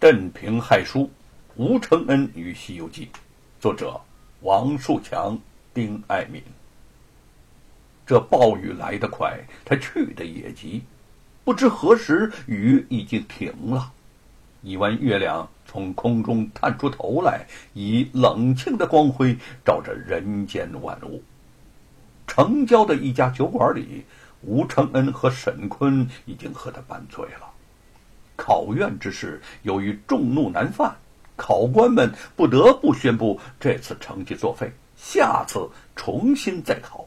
镇平害书》，吴承恩与《西游记》，作者王树强、丁爱民。这暴雨来得快，它去得也急，不知何时雨已经停了。一弯月亮从空中探出头来，以冷清的光辉照着人间万物。城郊的一家酒馆里，吴承恩和沈坤已经喝得半醉了。考院之事，由于众怒难犯，考官们不得不宣布这次成绩作废，下次重新再考。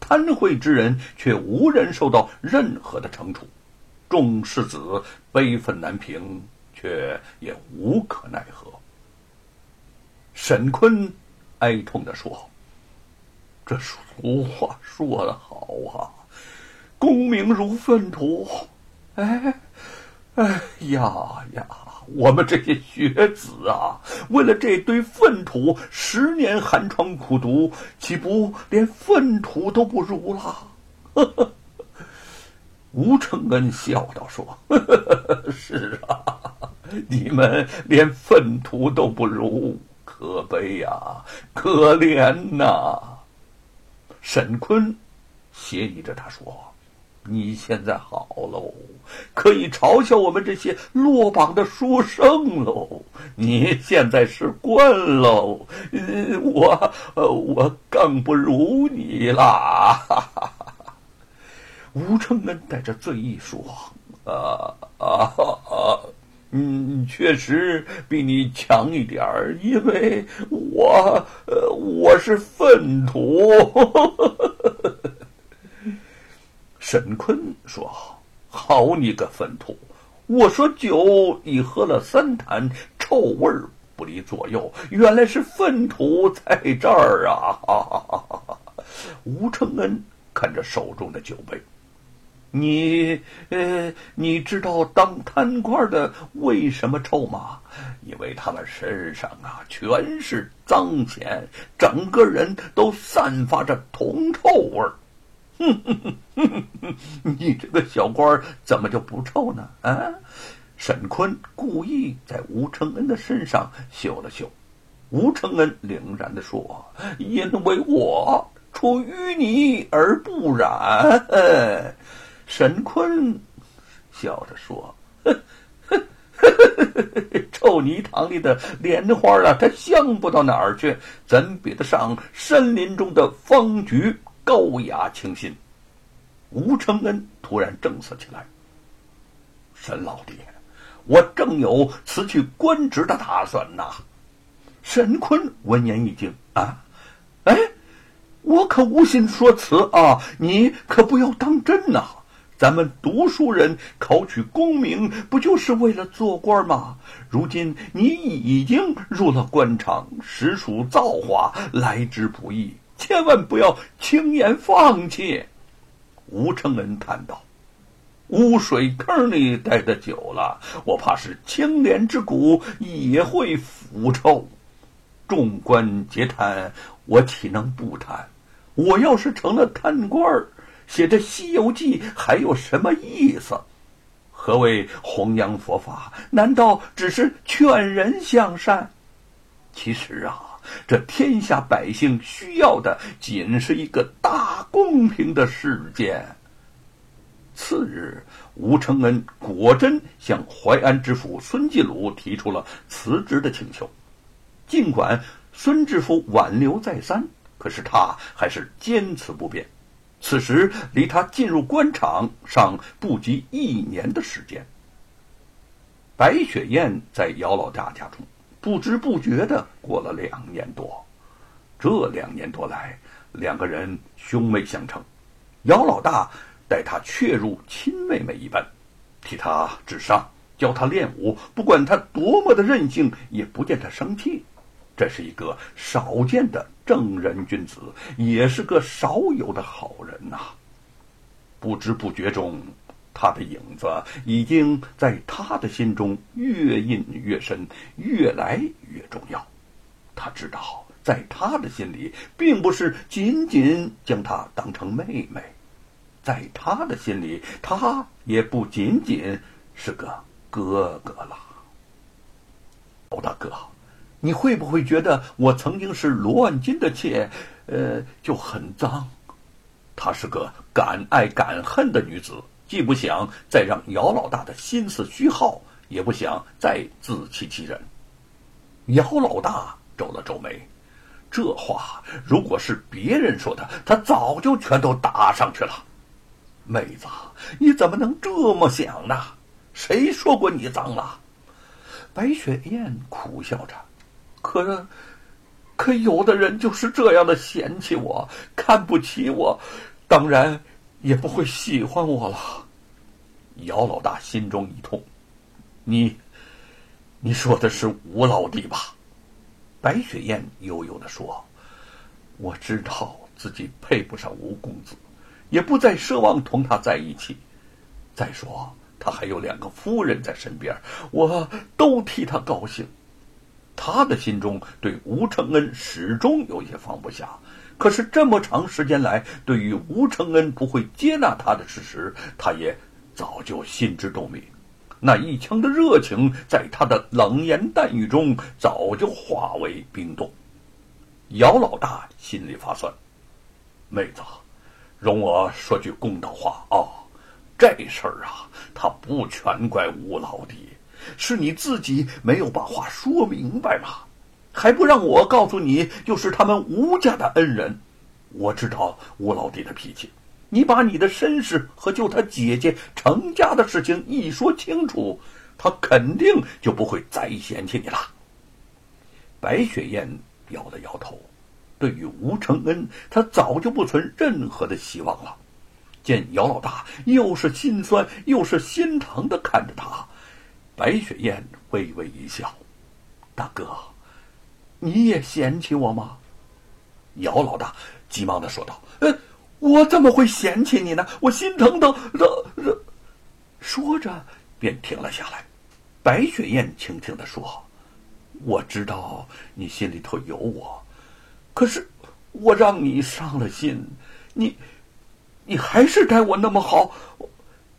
贪贿之人却无人受到任何的惩处，众士子悲愤难平，却也无可奈何。沈坤哀痛地说。这俗话说得好啊，“功名如粪土。”哎，哎呀呀，我们这些学子啊，为了这堆粪土，十年寒窗苦读，岂不连粪土都不如了？吴承恩笑道：“说，是啊，你们连粪土都不如，可悲呀，可怜呐。”沈坤斜睨着他说：“你现在好喽，可以嘲笑我们这些落榜的书生喽。你现在是官喽，我我更不如你啦。”吴承恩带着醉意说：“啊啊啊！”嗯，确实比你强一点儿，因为我，呃，我是粪土。沈坤说：“好你个粪土！我说酒已喝了三坛，臭味儿不离左右，原来是粪土在这儿啊！”吴承恩看着手中的酒杯。你呃，你知道当贪官的为什么臭吗？因为他们身上啊全是脏钱，整个人都散发着铜臭味儿。哼哼哼哼哼，你这个小官怎么就不臭呢？啊！沈坤故意在吴承恩的身上嗅了嗅，吴承恩凛然的说：“因为我出淤泥而不染。”沈坤笑着说：“臭泥塘里的莲花啊，它香不到哪儿去，怎比得上森林中的芳菊高雅清新？”吴承恩突然正色起来：“沈老弟，我正有辞去官职的打算呐！”沈坤闻言一惊：“啊，哎，我可无心说辞啊，你可不要当真呐！”咱们读书人考取功名，不就是为了做官吗？如今你已经入了官场，实属造化，来之不易，千万不要轻言放弃。”吴承恩叹道，“污水坑里待得久了，我怕是青莲之骨也会腐臭。众官皆贪，我岂能不贪？我要是成了贪官儿。”写这《西游记》还有什么意思？何谓弘扬佛法？难道只是劝人向善？其实啊，这天下百姓需要的仅是一个大公平的世界。次日，吴承恩果真向淮安知府孙继鲁提出了辞职的请求。尽管孙知府挽留再三，可是他还是坚持不变。此时离他进入官场尚不及一年的时间。白雪燕在姚老大家中不知不觉的过了两年多，这两年多来，两个人兄妹相称。姚老大待他确如亲妹妹一般，替他治伤，教他练武，不管他多么的任性，也不见他生气。这是一个少见的正人君子，也是个少有的好人呐。不知不觉中，他的影子已经在他的心中越印越深，越来越重要。他知道，在他的心里，并不是仅仅将她当成妹妹，在他的心里，他也不仅仅是个哥哥了。姚大哥，你会不会觉得我曾经是罗万金的妾，呃，就很脏？她是个敢爱敢恨的女子，既不想再让姚老大的心思虚耗，也不想再自欺欺人。姚老大皱了皱眉，这话如果是别人说的，他早就全都答上去了。妹子，你怎么能这么想呢？谁说过你脏了？白雪燕苦笑着，可，可有的人就是这样的嫌弃我，看不起我，当然也不会喜欢我了。姚老大心中一痛，你，你说的是吴老弟吧？白雪燕悠悠的说：“我知道自己配不上吴公子，也不再奢望同他在一起。再说……”他还有两个夫人在身边，我都替他高兴。他的心中对吴承恩始终有些放不下，可是这么长时间来，对于吴承恩不会接纳他的事实，他也早就心知肚明。那一腔的热情，在他的冷言淡语中早就化为冰冻。姚老大心里发酸，妹子，容我说句公道话啊。这事儿啊，他不全怪吴老弟，是你自己没有把话说明白嘛，还不让我告诉你，又是他们吴家的恩人。我知道吴老弟的脾气，你把你的身世和救他姐姐成家的事情一说清楚，他肯定就不会再嫌弃你了。白雪燕摇了摇头，对于吴承恩，他早就不存任何的希望了。见姚老大又是心酸又是心疼的看着他，白雪燕微微一笑：“大哥，你也嫌弃我吗？”姚老大急忙的说道：“呃，我怎么会嫌弃你呢？我心疼的的的。”说着便停了下来。白雪燕轻轻的说：“我知道你心里头有我，可是我让你伤了心，你。”你还是待我那么好，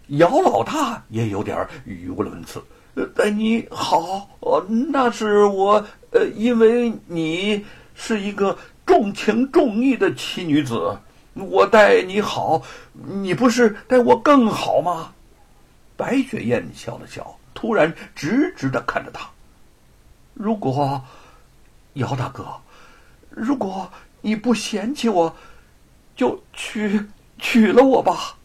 姚老大也有点语无伦次。待你好，那是我呃，因为你是一个重情重义的奇女子，我待你好，你不是待我更好吗？白雪燕笑了笑，突然直直的看着他。如果姚大哥，如果你不嫌弃我，就娶。娶了我吧！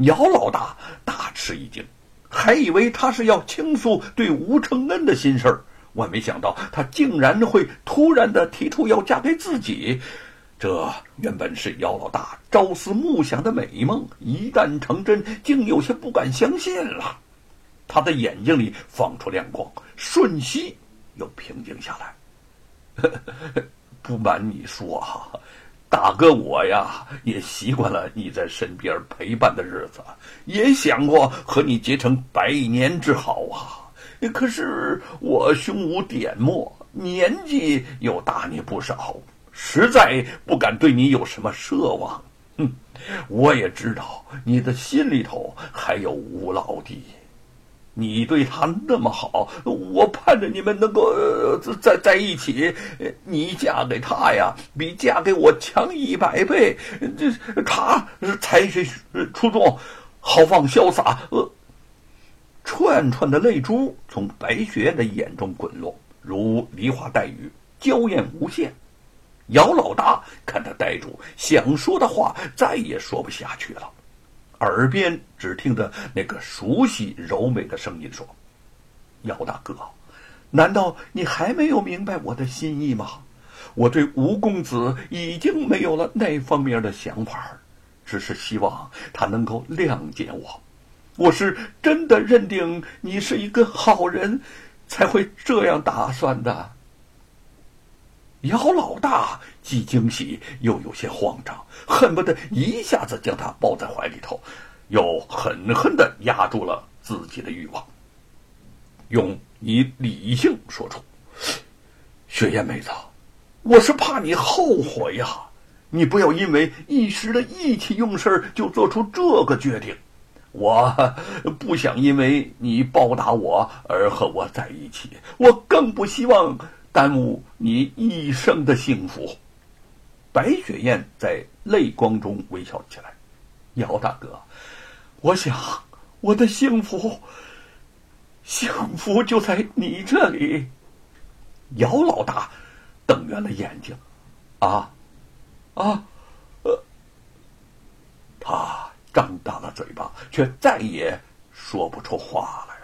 姚老大大吃一惊，还以为他是要倾诉对吴承恩的心事儿，万没想到他竟然会突然的提出要嫁给自己。这原本是姚老大朝思暮想的美梦，一旦成真，竟有些不敢相信了。他的眼睛里放出亮光，瞬息又平静下来。不瞒你说哈。大哥，我呀也习惯了你在身边陪伴的日子，也想过和你结成百年之好啊。可是我胸无点墨，年纪又大你不少，实在不敢对你有什么奢望。哼，我也知道你的心里头还有吴老弟。你对他那么好，我盼着你们能够在在一起。你嫁给他呀，比嫁给我强一百倍。这他才学出众，豪放潇洒。呃，串串的泪珠从白雪的眼中滚落，如梨花带雨，娇艳无限。姚老大看他呆住，想说的话再也说不下去了。耳边只听得那个熟悉柔美的声音说：“姚大哥，难道你还没有明白我的心意吗？我对吴公子已经没有了那方面的想法，只是希望他能够谅解我。我是真的认定你是一个好人，才会这样打算的。”姚老大既惊喜又有些慌张，恨不得一下子将他抱在怀里头，又狠狠的压住了自己的欲望，用以理性说出：“雪燕妹子，我是怕你后悔呀，你不要因为一时的意气用事就做出这个决定。我不想因为你报答我而和我在一起，我更不希望耽误你一生的幸福。白雪燕在泪光中微笑起来。姚大哥，我想我的幸福，幸福就在你这里。姚老大瞪圆了眼睛，啊，啊，呃，他张大了嘴巴，却再也说不出话来。